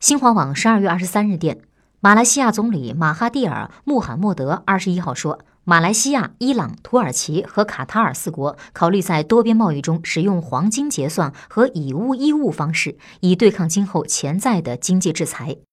新华网十二月二十三日电马来西亚总理马哈蒂尔穆罕默德二十一号说马来西亚伊朗土耳其和卡塔尔四国考虑在多边贸易中使用黄金结算和以物易物方式以对抗今后潜在的经济制裁。